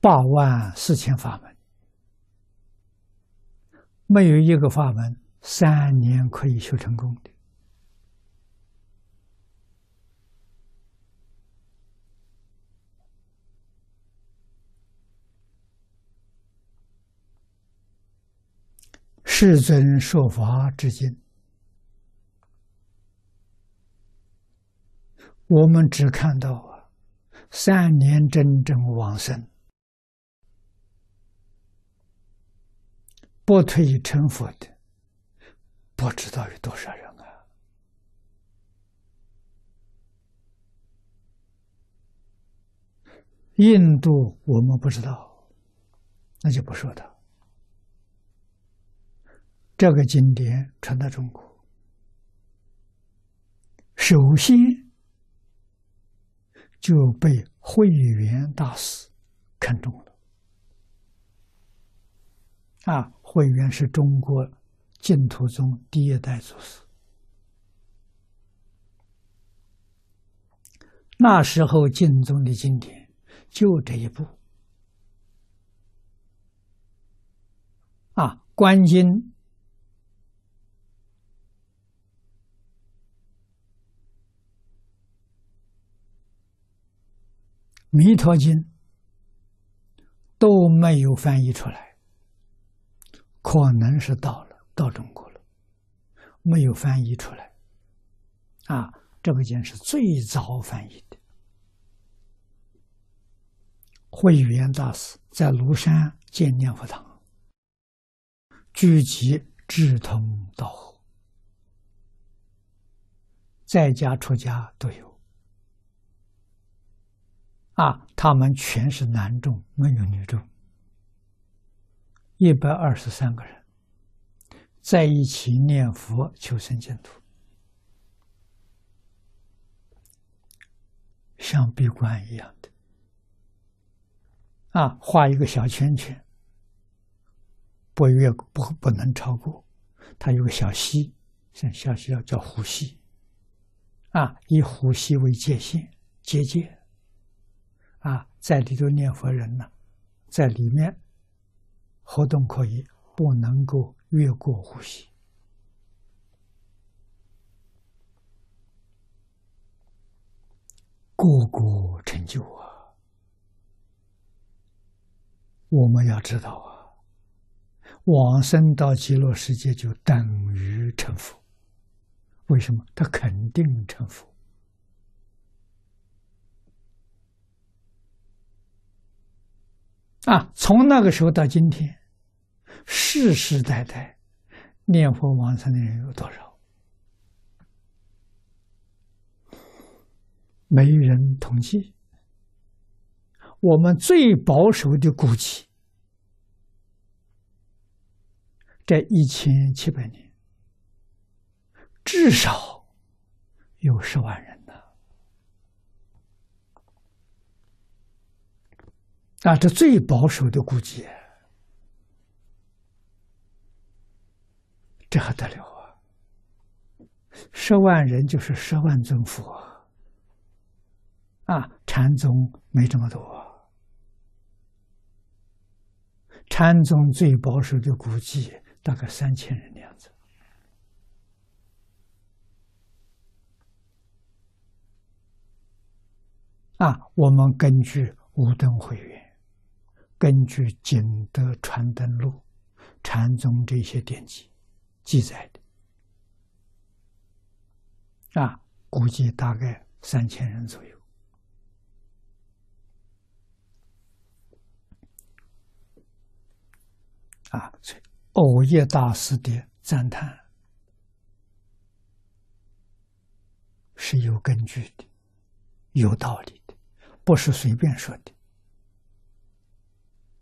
八万四千法门，没有一个法门三年可以修成功的。世尊说法至今，我们只看到啊，三年真正往生，不退成佛的，不知道有多少人啊！印度我们不知道，那就不说他。这个经典传到中国，首先就被慧远大师看中了。啊，慧远是中国净土宗第一代祖师，那时候净宗的经典就这一部。啊，观经。《弥陀经》都没有翻译出来，可能是到了到中国了，没有翻译出来。啊，这部经是最早翻译的。慧远大师在庐山建念佛堂，聚集志同道合，在家出家都有。啊，他们全是男众，没有女众，一百二十三个人在一起念佛求生净土，像闭关一样的。啊，画一个小圈圈，不越不不能超过，它有个小溪，像小溪叫叫湖溪，啊，以湖溪为界限，结界。啊，在里头念佛人呢，在里面活动可以，不能够越过呼吸。个个成就啊！我们要知道啊，往生到极乐世界就等于成佛。为什么？他肯定成佛。啊，从那个时候到今天，世世代代念佛往生的人有多少？没人统计。我们最保守的估计，这一千七百年，至少有十万人。啊，这最保守的估计，这还得了啊！十万人就是十万尊佛啊！禅宗没这么多，禅宗最保守的估计大概三千人的样子。啊，我们根据五灯会员。根据《景德传灯录》、禅宗这些典籍记载的，啊，估计大概三千人左右。啊，所以欧耶大师的赞叹是有根据的、有道理的，不是随便说的。